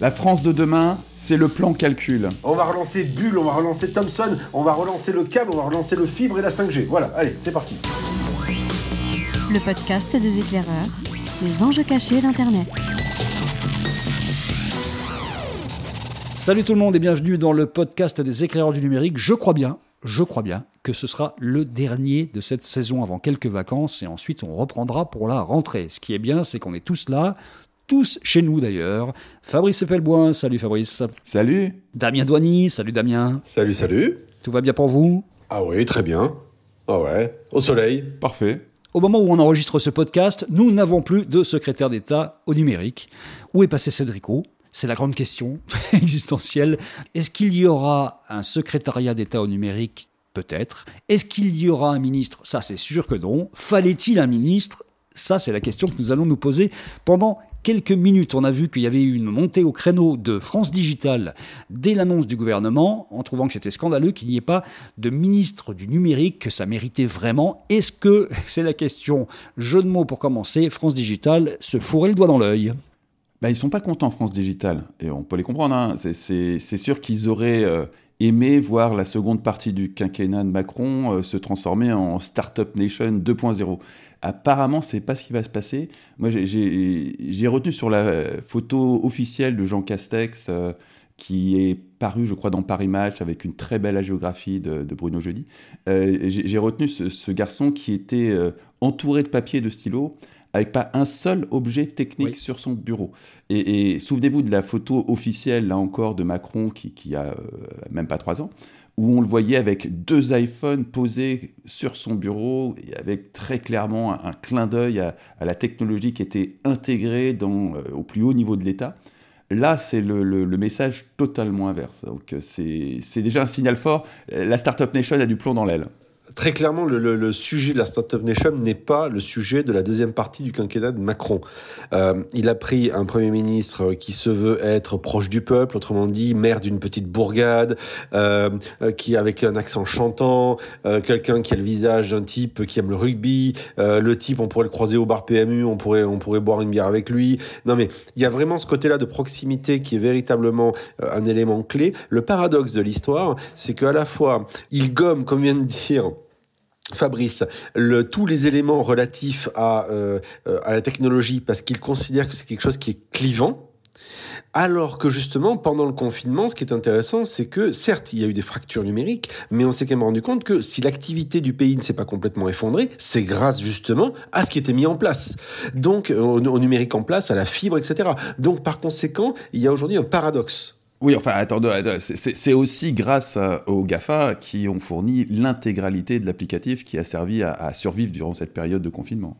La France de demain, c'est le plan calcul. On va relancer Bull, on va relancer Thomson, on va relancer le câble, on va relancer le fibre et la 5G. Voilà, allez, c'est parti. Le podcast des éclaireurs, les enjeux cachés d'Internet. Salut tout le monde et bienvenue dans le podcast des éclaireurs du numérique. Je crois bien, je crois bien que ce sera le dernier de cette saison avant quelques vacances et ensuite on reprendra pour la rentrée. Ce qui est bien, c'est qu'on est tous là, tous chez nous d'ailleurs. Fabrice Epelboin, salut Fabrice. Salut. Damien Douany, salut Damien. Salut, salut. Tout va bien pour vous? Ah oui, très bien. Ah ouais, au soleil. Parfait. Au moment où on enregistre ce podcast, nous n'avons plus de secrétaire d'État au numérique. Où est passé Cédrico? C'est la grande question existentielle. Est-ce qu'il y aura un secrétariat d'État au numérique? Peut-être. Est-ce qu'il y aura un ministre? Ça, c'est sûr que non. Fallait-il un ministre? Ça, c'est la question que nous allons nous poser pendant quelques minutes. On a vu qu'il y avait eu une montée au créneau de France Digital dès l'annonce du gouvernement, en trouvant que c'était scandaleux qu'il n'y ait pas de ministre du numérique, que ça méritait vraiment. Est-ce que, c'est la question, jeu de mots pour commencer, France Digital se fourrait le doigt dans l'œil? Bah, ils sont pas contents, France Digital. Et on peut les comprendre. hein. C'est- sûr qu'ils auraient euh, aimé voir la seconde partie du quinquennat de Macron euh, se transformer en Startup Nation 2.0. Apparemment, c'est pas ce qui va se passer. Moi, j'ai- retenu sur la photo officielle de Jean Castex, euh, qui est paru, je crois, dans Paris Match, avec une très belle agiographie de, Bruno Jeudi. Euh, j'ai retenu ce, garçon qui était entouré de papier et de stylos, avec pas un seul objet technique Oui. sur son bureau. Et, et souvenez-vous de la photo officielle, là encore, de Macron, qui, qui a euh, même pas trois ans, où on le voyait avec deux iPhones posés sur son bureau, et avec très clairement un, un clin d'œil à, à la technologie qui était intégrée dans, euh, au plus haut niveau de l'État. Là, c'est le, le- le message totalement inverse. Donc, euh, c'est déjà un signal fort. La Startup Nation a du plomb dans l'aile. Très clairement, le, le- sujet de la Startup Nation n'est pas le sujet de la deuxième partie du quinquennat de Macron. Euh, il a pris un Premier ministre qui se veut être proche du peuple, autrement dit, maire d'une petite bourgade, euh, euh, qui avec un accent chantant, euh, quelqu'un qui a le visage d'un type qui aime le rugby, euh, le type, on pourrait le croiser au bar PMU, on pourrait, on pourrait boire une bière avec lui. Non mais il y a vraiment ce côté-là de proximité qui est véritablement euh, un élément clé. Le paradoxe de l'histoire, c'est qu'à la fois, il gomme, comme vient de dire Fabrice, tous les éléments relatifs à, euh, euh, la technologie parce qu'il considère que c'est quelque chose qui est clivant. Alors que justement, pendant le confinement, ce qui est intéressant, c'est que certes, il y a eu des fractures numériques, mais on s'est quand même rendu compte que si l'activité du pays ne s'est pas complètement effondrée, c'est grâce justement à ce qui était mis en place. Donc, euh, au numérique en place, à la fibre, etc. Donc, par conséquent, il y a aujourd'hui un paradoxe. Oui, enfin, attendez, c'est- aussi grâce aux GAFA qui ont fourni l'intégralité de l'applicatif qui a servi à, à survivre durant cette période de confinement.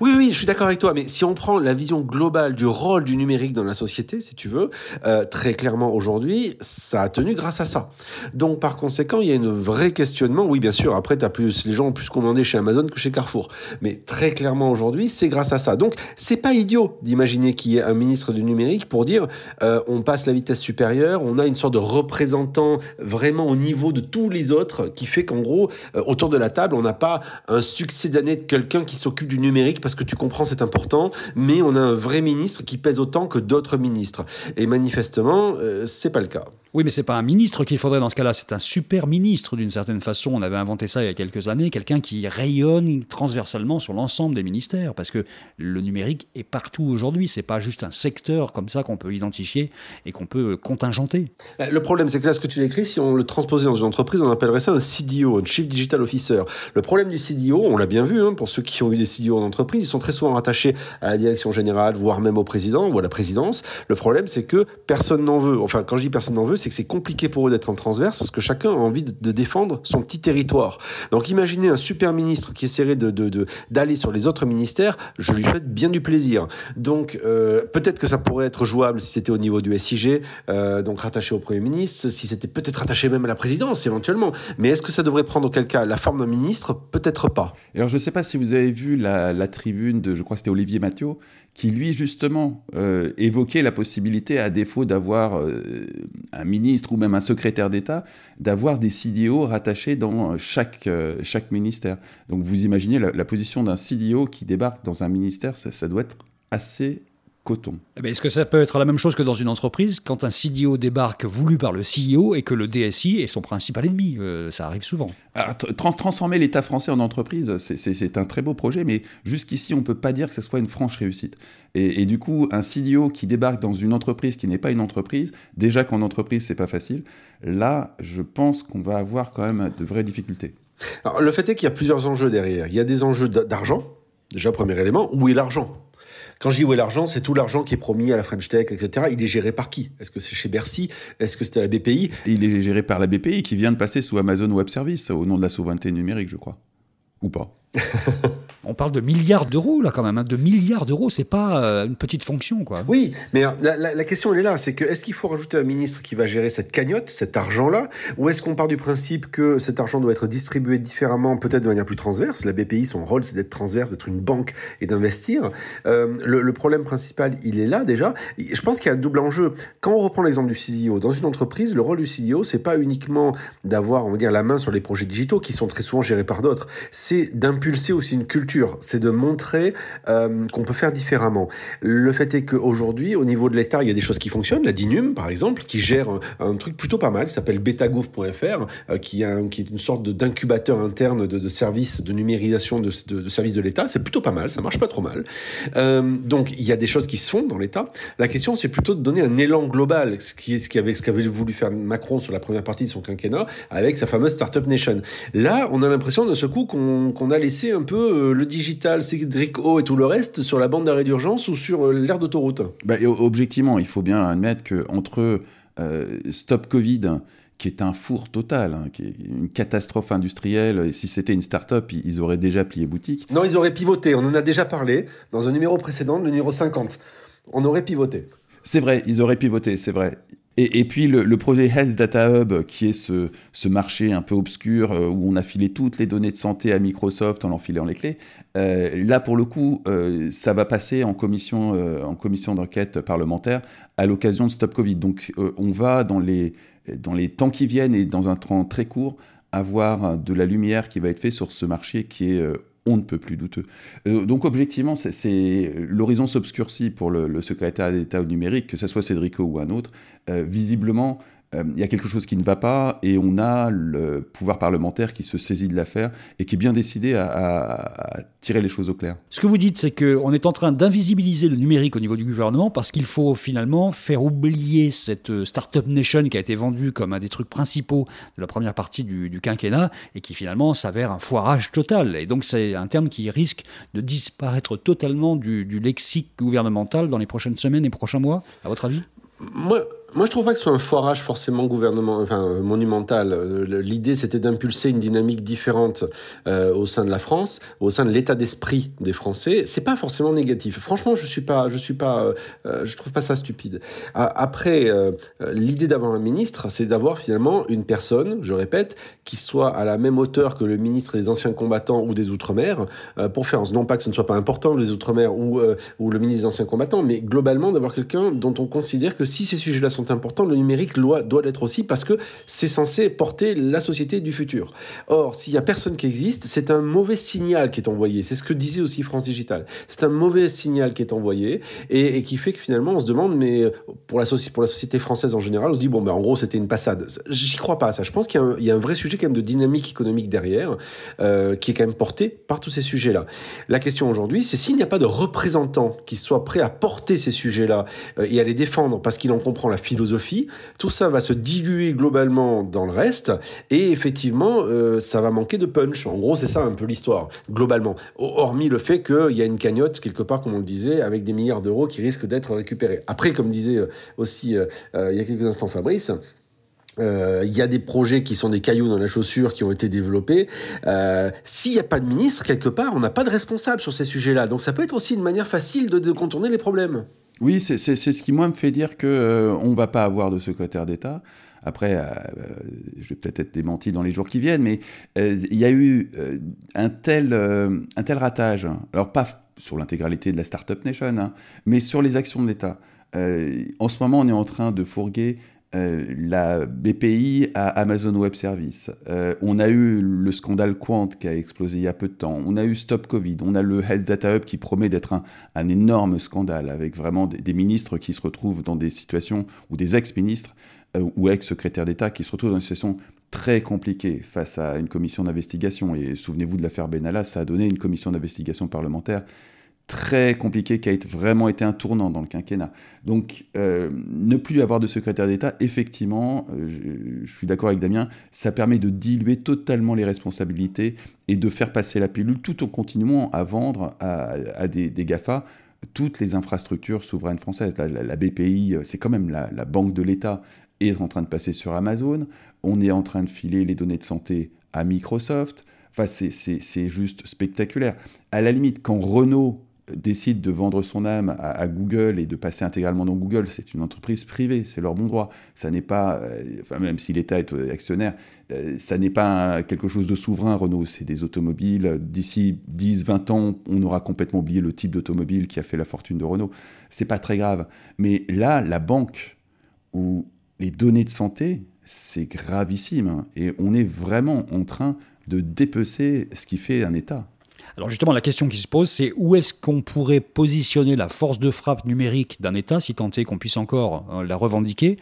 Oui, oui, je suis d'accord avec toi, mais si on prend la vision globale du rôle du numérique dans la société, si tu veux, euh, très clairement aujourd'hui, ça a tenu grâce à ça. Donc par conséquent, il y a un vrai questionnement. Oui, bien sûr, après, as plus, les gens ont plus commandé chez Amazon que chez Carrefour. Mais très clairement aujourd'hui, c'est grâce à ça. Donc c'est pas idiot d'imaginer qu'il y ait un ministre du numérique pour dire euh, on passe la vitesse supérieure, on a une sorte de représentant vraiment au niveau de tous les autres qui fait qu'en gros, euh, autour de la table, on n'a pas un succédané de quelqu'un qui s'occupe du numérique parce que tu comprends, c'est important, mais on a un vrai ministre qui pèse autant que d'autres ministres. Et manifestement, euh, c'est pas le cas. Oui, mais c'est pas un ministre qu'il faudrait dans ce cas-là, c'est un super ministre d'une certaine façon. On avait inventé ça il y a quelques années, quelqu'un qui rayonne transversalement sur l'ensemble des ministères, parce que le numérique est partout aujourd'hui. C'est pas juste un secteur comme ça qu'on peut identifier et qu'on peut contingenter. Euh, Le problème, c'est que là, ce que tu décris, si on le transposait dans une entreprise, on appellerait ça un CDO, un Chief Digital Officer. Le problème du CDO, on l'a bien vu, hein, pour ceux qui ont eu des CDO en entreprise, ils sont très souvent rattachés à la direction générale, voire même au président ou à la présidence. Le problème, c'est que personne n'en veut. Enfin, quand je dis personne n'en veut, c'est que c'est compliqué pour eux d'être en transverse parce que chacun a envie de, défendre son petit territoire. Donc, imaginez un super ministre qui essaierait de- d'aller sur les autres ministères, je lui souhaite bien du plaisir. Donc, euh, peut-être que ça pourrait être jouable si c'était au niveau du SIG, euh, donc rattaché au Premier ministre, si c'était peut-être rattaché même à la présidence éventuellement. Mais est-ce que ça devrait prendre auquel cas la forme d'un ministre? Peut-être pas. Alors, je ne sais pas si vous avez vu la, la tribune de, je crois c'était Olivier Mathieu, qui lui, justement, euh, évoquait la possibilité, à défaut d'avoir euh, un ministre ou même un secrétaire d'État, d'avoir des CDO rattachés dans chaque, euh, chaque ministère. Donc, vous imaginez la, position d'un CDO qui débarque dans un ministère, ça doit être assez coton. Eh Est-ce que ça peut être la même chose que dans une entreprise quand un CDO débarque voulu par le CEO et que le DSI est son principal ennemi euh, Ça arrive souvent. Alors, tra- transformer l'État français en entreprise, c'est- un très beau projet, mais jusqu'ici, on ne peut pas dire que ce soit une franche réussite. Et, et du coup, un CDO qui débarque dans une entreprise qui n'est pas une entreprise, déjà qu'en entreprise, c'est pas facile, là, je pense qu'on va avoir quand même de vraies difficultés. Alors, le fait est qu'il y a plusieurs enjeux derrière. Il y a des enjeux d'argent, déjà premier élément. Où est l'argent? Quand je dis où est l'argent, c'est tout l'argent qui est promis à la French Tech, etc. Il est géré par qui? Est-ce que c'est chez Bercy? Est-ce que c'était à la BPI il est géré par la BPI qui vient de passer sous Amazon Web Service au nom de la souveraineté numérique, je crois. Ou pas. On parle de milliards d'euros là quand même, hein. de milliards d'euros, c'est pas euh, une petite fonction quoi. Oui, mais euh, la, question elle est là, c'est que est-ce qu'il faut rajouter un ministre qui va gérer cette cagnotte, cet argent-là, ou est-ce qu'on part du principe que cet argent doit être distribué différemment, peut-être de manière plus transverse? La BPI, son rôle, c'est d'être transverse, d'être une banque et d'investir. Euh, le, problème principal, il est là déjà. Je pense qu'il y a un double enjeu. Quand on reprend l'exemple du CDO, dans une entreprise, le rôle du CDO, c'est pas uniquement d'avoir, on va dire, la main sur les projets digitaux qui sont très souvent gérés par d'autres. C'est d'impulser aussi une culture. C'est de montrer euh, qu'on peut faire différemment. Le fait est qu'aujourd'hui, au niveau de l'État, il y a des choses qui fonctionnent. La DINUM, par exemple, qui gère un, truc plutôt pas mal, qui s'appelle betagouv.fr, euh, qui, est une sorte d'incubateur interne de, services de numérisation de, services de l'État. C'est plutôt pas mal, ça marche pas trop mal. Euh, donc, il y a des choses qui se font dans l'État. La question, c'est plutôt de donner un élan global, ce qu'avait voulu faire Macron sur la première partie de son quinquennat, avec sa fameuse Startup Nation. Là, on a l'impression de ce coup qu'on a laissé un peu le digital, Cédric O et tout le reste sur la bande d'arrêt d'urgence ou sur euh, l'aire d'autoroute? Bah, objectivement, il faut bien admettre qu'entre euh, Stop Covid, qui est un four total, hein, qui est une catastrophe industrielle, et si c'était une start-up, ils ils auraient déjà plié boutique. Non, ils auraient pivoté. On en a déjà parlé dans un numéro précédent, le numéro 50. On aurait pivoté. C'est vrai, ils auraient pivoté, c'est vrai. Et, puis le, projet Health Data Hub, qui est ce, marché un peu obscur euh, où on a filé toutes les données de santé à Microsoft en leur filant les clés, euh, là pour le coup, euh, ça va passer en commission, en commission d'enquête parlementaire à l'occasion de Stop Covid. Donc on va dans les, dans les temps qui viennent et dans un temps très court avoir de la lumière qui va être faite sur ce marché qui est on ne peut plus douteux. Euh, donc objectivement, c'est- l'horizon s'obscurcit pour le, secrétaire d'État au numérique, que ce soit Cédrico ou un autre. Euh, visiblement, il y a quelque chose qui ne va pas et on a le pouvoir parlementaire qui se saisit de l'affaire et qui est bien décidé à, à- à tirer les choses au clair. Ce que vous dites, c'est qu'on est en train d'invisibiliser le numérique au niveau du gouvernement parce qu'il faut finalement faire oublier cette euh, Startup Nation qui a été vendue comme un des trucs principaux de la première partie du, du quinquennat et qui finalement s'avère un foirage total. Et donc c'est un terme qui risque de disparaître totalement du, du lexique gouvernemental dans les prochaines semaines et prochains mois, à votre avis? Moi, moi, je trouve pas que ce soit un foirage forcément gouvernement, enfin euh, monumental. Euh, L'idée, c'était d'impulser une dynamique différente euh, au sein de la France, au sein de l'état d'esprit des Français. C'est pas forcément négatif. Franchement, je suis pas, je suis pas, je trouve pas ça stupide. Après, l'idée d'avoir un ministre, c'est d'avoir finalement une personne, je répète, qui soit à la même hauteur que le ministre des anciens combattants ou des Outre-mer, pour faire, non pas que ce ne soit pas important les Outre-mer ou, ou le ministre des anciens combattants, mais globalement d'avoir quelqu'un dont on considère que si ces sujets-là sont importants, le numérique doit, l'être aussi parce que c'est censé porter la société du futur. Or, s'il y a personne qui existe, c'est un mauvais signal qui est envoyé. C'est ce que disait aussi France Digital. C'est un mauvais signal qui est envoyé et, qui fait que finalement on se demande, mais pour la, soci- pour la société française en général, on se dit, bon, ben, en gros, c'était une passade. J'y crois pas ça. Je pense qu'il y, a un- vrai sujet quand même de dynamique économique derrière, euh, qui est quand même porté par tous ces sujets-là. La question aujourd'hui, c'est s'il n'y a pas de représentant qui soit prêt à porter ces sujets-là euh, et à les défendre parce qu'il en comprend la philosophie, tout ça va se diluer globalement dans le reste et effectivement, euh, ça va manquer de punch. En gros, c'est ça un peu l'histoire, globalement. Hormis le fait qu'il y a une cagnotte, quelque part, comme on le disait, avec des milliards d'euros qui risquent d'être récupérés. Après, comme disait euh, aussi euh, il y a quelques instants Fabrice, il y a des projets qui sont des cailloux dans la chaussure qui ont été développés. S'il n'y a pas de ministre, quelque part, on n'a pas de responsable sur ces sujets-là. Donc ça peut être aussi une manière facile de, de contourner les problèmes. Oui, c'est ce qui, moi, me fait dire qu'on ne va pas avoir de secrétaire d'État. Après, euh, euh, je vais peut-être être démenti dans les jours qui viennent, mais euh, il y a eu euh, un, tel, euh, un tel ratage. Alors, pas sur l'intégralité de la Startup Nation, hein, mais sur les actions de l'État. Euh, en ce moment, on est en train de fourguer euh, la BPI à Amazon Web Services. Euh, on a eu le scandale Quant qui a explosé il y a peu de temps. On a eu Stop Covid. On a le Health Data Hub qui promet d'être un, énorme scandale avec vraiment des, ministres qui se retrouvent dans des situations, ou des ex-ministres euh, ou ex-secrétaires d'État qui se retrouvent dans une situation très compliquée face à une commission d'investigation. Et souvenez-vous de l'affaire Benalla, ça a donné une commission d'investigation parlementaire très compliqué qui a vraiment été un tournant dans le quinquennat. Donc, euh, ne plus avoir de secrétaire d'État, effectivement, euh, je, suis d'accord avec Damien, ça permet de diluer totalement les responsabilités et de faire passer la pilule tout en continuant à vendre à, des, GAFA toutes les infrastructures souveraines françaises. La, BPI, c'est quand même la, la banque de l'État, est en train de passer sur Amazon. On est en train de filer les données de santé à Microsoft. Enfin, c'est juste spectaculaire. À la limite, quand Renault décide de vendre son âme à, Google et de passer intégralement dans Google, c'est une entreprise privée, c'est leur bon droit. Ça n'est pas, euh, même si l'État est euh, actionnaire, euh, ça n'est pas quelque chose de souverain, Renault, c'est des automobiles. D'ici 10, 20 ans, on aura complètement oublié le type d'automobile qui a fait la fortune de Renault. C'est pas très grave. Mais là, la banque ou les données de santé, c'est gravissime. Hein. et on est vraiment en train de dépecer ce qui fait un État. Alors justement, la question qui se pose, c'est où est-ce qu'on pourrait positionner la force de frappe numérique d'un État, si tant est qu'on puisse encore euh, la revendiquer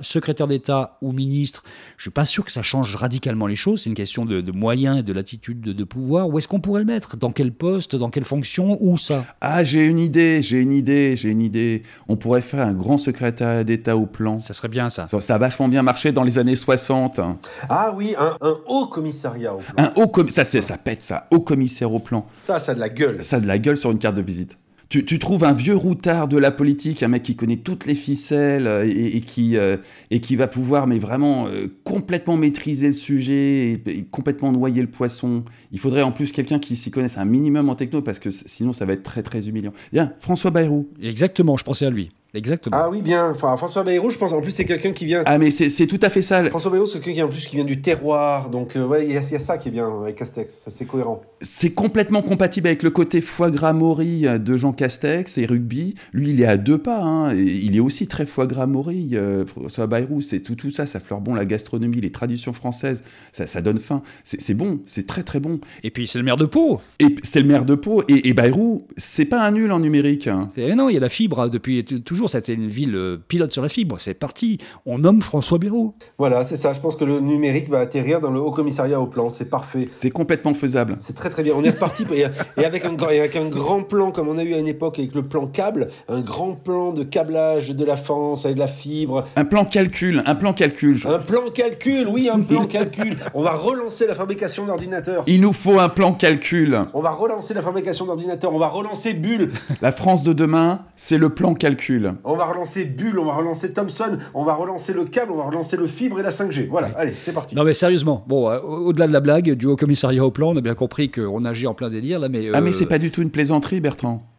secrétaire d'État ou ministre, je suis pas sûr que ça change radicalement les choses. C'est une question de, moyens et de l'attitude de, pouvoir. Où est-ce qu'on pourrait le mettre? Dans quel poste? Dans quelle fonction? Où ça? Ah, j'ai une idée, j'ai une idée, j'ai une idée. On pourrait faire un grand secrétaire d'État au plan. Ça serait bien ça. ça. a vachement bien marché dans les années 60. Ah oui, un, haut commissariat au plan. Un haut ça, ça pète ça, haut commissaire au plan. Ça, ça a de la gueule. Ça a de la gueule sur une carte de visite tu, trouves un vieux routard de la politique, un mec qui connaît toutes les ficelles euh, et, qui, euh, et qui va pouvoir, mais vraiment euh, complètement maîtriser le sujet et, complètement noyer le poisson. Il faudrait en plus quelqu'un qui s'y connaisse un minimum en techno parce que sinon ça va être très très humiliant. Bien, François Bayrou. Exactement, je pensais à lui. Exactement. Ah oui, bien. Enfin, François Bayrou, je pense, en plus, c'est quelqu'un qui vient. Ah, mais c'est tout à fait ça. François Bayrou, c'est quelqu'un qui, en plus, qui vient du terroir. Donc, euh, ouais, il y, a ça qui est bien avec Castex. C'est cohérent. C'est complètement compatible avec le côté foie gras mori euh, de Jean Castex et rugby. Lui, il est à deux pas. Hein, il est aussi très foie gras mori, euh, François Bayrou. C'est tout, tout ça. Ça fleure bon la gastronomie, les traditions françaises. Ça, ça donne faim. C'est bon. C'est très, très bon. Et puis, c'est le maire de Pau. Et c'est le maire de Pau. Et, et Bayrou, c'est pas un nul en numérique. Hein. Et non, il y a la fibre hein, depuis toujours. C'était une ville pilote sur la fibre. C'est parti. On nomme François Bayrou. Voilà, c'est ça. Je pense que le numérique va atterrir dans le Haut Commissariat au plan. C'est parfait. C'est complètement faisable. C'est très très bien. On est reparti et, avec un, avec un grand plan comme on a eu à une époque avec le plan câble, un grand plan de câblage de la France avec de la fibre. Un plan calcul, un plan calcul. Un plan calcul, oui, un plan calcul. On va relancer la fabrication d'ordinateurs. Il nous faut un plan calcul. On va relancer la fabrication d'ordinateurs. On va relancer Bulle. La France de demain, c'est le plan calcul. On va relancer Bulle, on va relancer Thomson, on va relancer le câble, on va relancer le fibre et la 5G. Voilà, allez, c'est parti. Non mais sérieusement, bon, euh, au-delà de la blague, du haut commissariat au plan, on a bien compris qu'on agit en plein délire là, mais... Ah mais euh, c'est pas du tout une plaisanterie, Bertrand.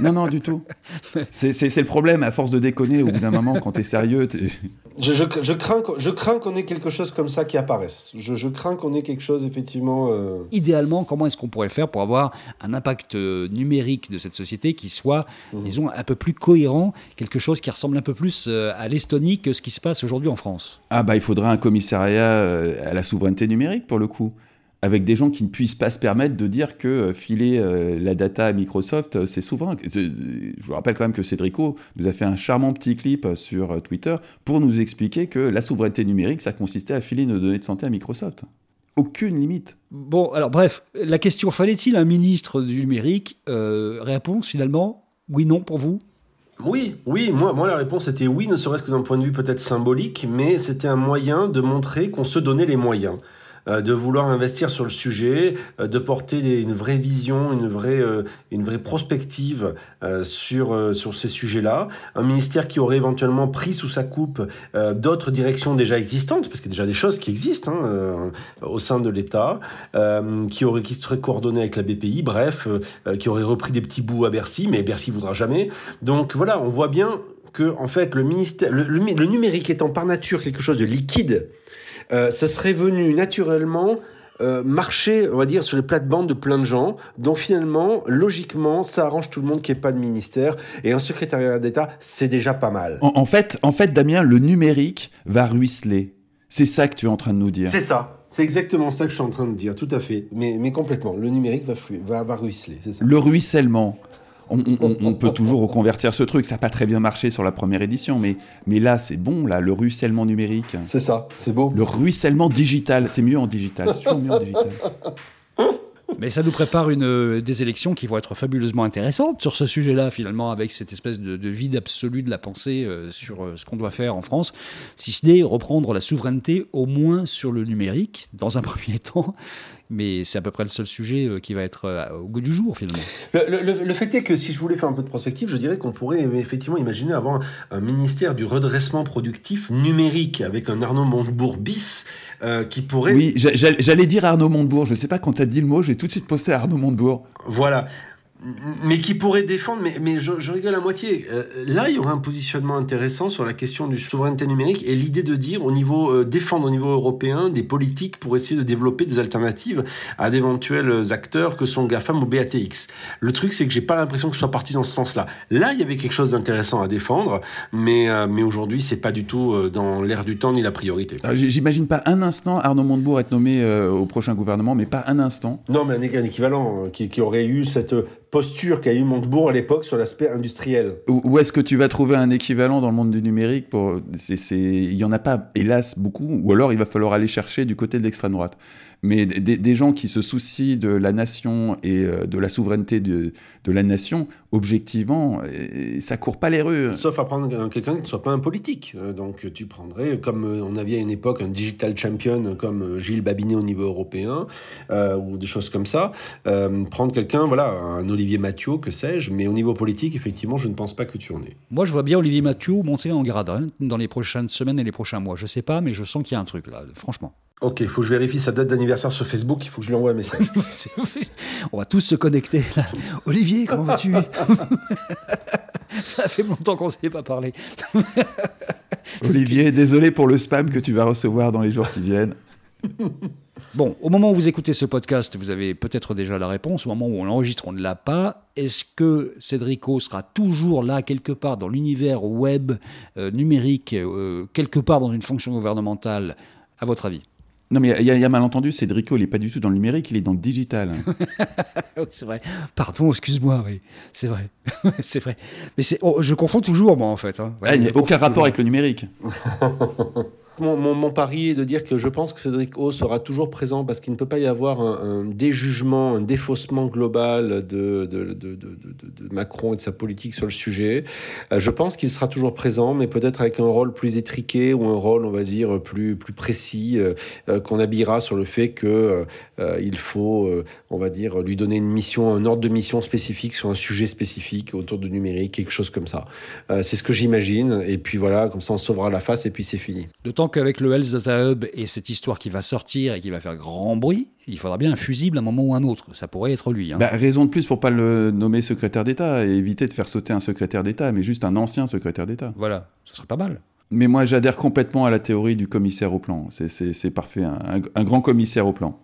Non, non, du tout. C'est le problème, à force de déconner, au bout d'un moment, quand t'es sérieux, je, je, je, crains, je crains qu'on ait quelque chose comme ça qui apparaisse. Je, je crains qu'on ait quelque chose, effectivement... Euh, Idéalement, comment est-ce qu'on pourrait faire pour avoir un impact euh, numérique de cette société qui soit, mhm. disons, un peu plus cohérent, quelque chose qui ressemble un peu plus euh, à l'Estonie que ce qui se passe aujourd'hui en France? Ah bah, il faudrait un commissariat à la souveraineté numérique, pour le coup avec des gens qui ne puissent pas se permettre de dire que euh, filer euh, la data à Microsoft, euh, c'est souverain. Je vous rappelle quand même que Cédrico nous a fait un charmant petit clip sur Twitter pour nous expliquer que la souveraineté numérique, ça consistait à filer nos données de santé à Microsoft. Aucune limite. Bon, alors bref, la question, fallait-il un ministre du numérique Réponse finalement, oui, non pour vous? Oui, oui, moi, moi la réponse était oui, ne serait-ce que d'un point de vue peut-être symbolique, mais c'était un moyen de montrer qu'on se donnait les moyens. Euh, de vouloir investir sur le sujet, euh, de porter une vraie vision, une vraie, euh, une vraie prospective sur, sur ces sujets-là. Un ministère qui aurait éventuellement pris sous sa coupe d'autres directions déjà existantes, parce qu'il y a déjà des choses qui existent hein, au sein de l'État, qui, aurait, qui serait coordonné avec la BPI, bref, qui aurait repris des petits bouts à Bercy, mais Bercy voudra jamais. Donc voilà, on voit bien que en fait le ministère, le numérique étant par nature quelque chose de liquide, euh, ce serait venu naturellement euh, marcher, on va dire, sur les plates-bandes de plein de gens. Donc finalement, logiquement, ça arrange tout le monde qu'il n'y ait pas de ministère. Et un secrétariat d'État, c'est déjà pas mal. En, en fait, en fait, Damien, le numérique va ruisseler. C'est ça que tu es en train de nous dire. C'est ça. C'est exactement ça que je suis en train de dire, tout à fait. Mais, mais complètement. Le numérique va, va, va ruisseler, c'est ça. Le ruissellement. On, on- on peut toujours reconvertir ce truc. Ça n'a pas très bien marché sur la première édition, mais, mais là, c'est bon, là, le ruissellement numérique. C'est ça, c'est beau. Le ruissellement digital. C'est mieux en digital. C'est toujours mieux en digital. Mais ça nous prépare une, euh, des élections qui vont être fabuleusement intéressantes sur ce sujet-là, finalement, avec cette espèce de, de vide absolu de la pensée euh, sur euh, ce qu'on doit faire en France, si ce n'est reprendre la souveraineté au moins sur le numérique, dans un premier temps. Mais c'est à peu près le seul sujet euh, qui va être euh, au goût du jour, finalement. Le, le- le- le fait est que si je voulais faire un peu de prospective, je dirais qu'on pourrait effectivement imaginer avoir un, un ministère du redressement productif numérique avec un Arnaud Montebourg bis euh, qui pourrait. Oui, j'a- j'a- j'allais dire Arnaud Montebourg. Je sais pas quand t'as dit le mot, j'ai tout de suite pensé à Arnaud Montebourg. Voilà. Mais qui pourrait défendre, mais, mais je, je rigole à moitié. Euh, là, il y aurait un positionnement intéressant sur la question du souveraineté numérique et l'idée de dire au niveau euh, défendre au niveau européen des politiques pour essayer de développer des alternatives à d'éventuels acteurs que sont GAFAM ou BATX. Le truc, c'est que j'ai pas l'impression que ce soit parti dans ce sens-là. Là, il y avait quelque chose d'intéressant à défendre, mais, euh, mais aujourd'hui, c'est pas du tout euh, dans l'air du temps ni la priorité. J- J'imagine pas un instant Arnaud Montebourg être nommé euh, au prochain gouvernement, mais pas un instant. Non, mais un, un équivalent euh, qui, qui aurait eu cette posture qu'a eu Montebourg à l'époque sur l'aspect industriel. Où, est-ce que tu vas trouver un équivalent dans le monde du numérique pour... Il y en a pas, hélas, beaucoup. Ou alors il va falloir aller chercher du côté de l'extrême droite. Mais des, des gens qui se soucient de la nation et euh, de la souveraineté de, de la nation, objectivement, euh, ça court pas les rues. Sauf à prendre un- quelqu'un qui ne soit pas un politique. Euh, Donc tu prendrais, comme euh, on avait à une époque un digital champion comme Gilles Babinet au niveau européen, euh, ou des choses comme ça. Euh, prendre quelqu'un, voilà, un Olivier Mathieu, que sais-je, mais au niveau politique, effectivement, je ne pense pas que tu en es. Moi, je vois bien Olivier Mathieu monter en grade hein, dans les prochaines semaines et les prochains mois. Je sais pas, mais je sens qu'il y a un truc là, franchement. Ok, il faut que je vérifie sa date d'anniversaire sur Facebook, il faut que je lui envoie un message. On va tous se connecter là. Olivier, comment vas-tu? Ça fait longtemps qu'on ne s'est pas parlé. Olivier, désolé pour le spam que tu vas recevoir dans les jours qui viennent. Bon, au moment où vous écoutez ce podcast, vous avez peut-être déjà la réponse. Au moment où on l'enregistre, on ne l'a pas. Est-ce que Cédrico sera toujours là, quelque part dans l'univers web euh, numérique, euh, quelque part dans une fonction gouvernementale, à votre avis? Non, mais il y, y a malentendu, Cédrico, il n'est pas du tout dans le numérique, il est dans le digital. Oui, C'est vrai. Pardon, excuse-moi, oui. C'est vrai. c'est vrai. Mais c'est, oh, je confonds toujours, moi, en fait. hein. Ah, il n'y a aucun rapport avec le numérique. Mon, mon- pari est de dire que je pense que Cédric O sera toujours présent parce qu'il ne peut pas y avoir un, un déjugement, un défaussement global de, de, de, de- de- Macron et de sa politique sur le sujet. Euh, je pense qu'il sera toujours présent, mais peut-être avec un rôle plus étriqué ou un rôle, on va dire, plus, plus précis, euh, euh, qu'on habillera sur le fait que euh, euh, il faut, on va dire, lui donner une mission, un ordre de mission spécifique sur un sujet spécifique autour du numérique, quelque chose comme ça. C'est ce que j'imagine. Et puis voilà, comme ça on sauvera la face et puis c'est fini. Qu'avec le Health Data Hub et cette histoire qui va sortir et qui va faire grand bruit, il faudra bien un fusible à un moment ou un autre. Ça pourrait être lui. hein. Bah, raison de plus pour pas le nommer secrétaire d'État et éviter de faire sauter un secrétaire d'État, mais juste un ancien secrétaire d'État. Voilà, ce serait pas mal. Mais moi, j'adhère complètement à la théorie du commissaire au plan. C'est- parfait, un, un- un grand commissaire au plan.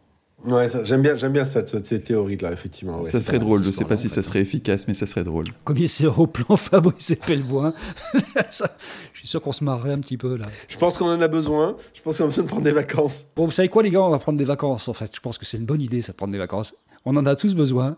Ouais, ça- j'aime bien, j'aime bien cette, cette, cette théorie-là, effectivement. ouais, ça serait drôle. Je cette sais pas si ça serait efficace, mais ça serait drôle. Commissaire au plan Fabrice Pelleboin. Ça, je suis sûr qu'on se marrerait un petit peu là. Je pense qu'on en a besoin. Je pense qu'on a besoin de prendre des vacances. Bon, vous savez quoi, les gars On va prendre des vacances en fait. Je pense que c'est une bonne idée, ça, de prendre des vacances. On en a tous besoin.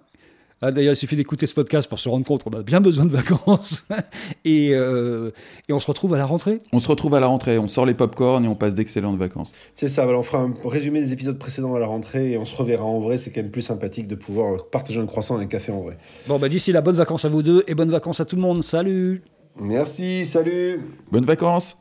Ah, D'ailleurs, il suffit d'écouter ce podcast pour se rendre compte qu'on a bien besoin de vacances. et, euh, et on se retrouve à la rentrée. On se retrouve à la rentrée, on sort les pop-corn et on passe d'excellentes vacances. C'est ça, on fera un résumé des épisodes précédents à la rentrée et on se reverra en vrai. C'est quand même plus sympathique de pouvoir partager un croissant et un café en vrai. Bon, bah d'ici là, bonnes vacances à vous deux et bonnes vacances à tout le monde. Salut Merci, salut Bonnes vacances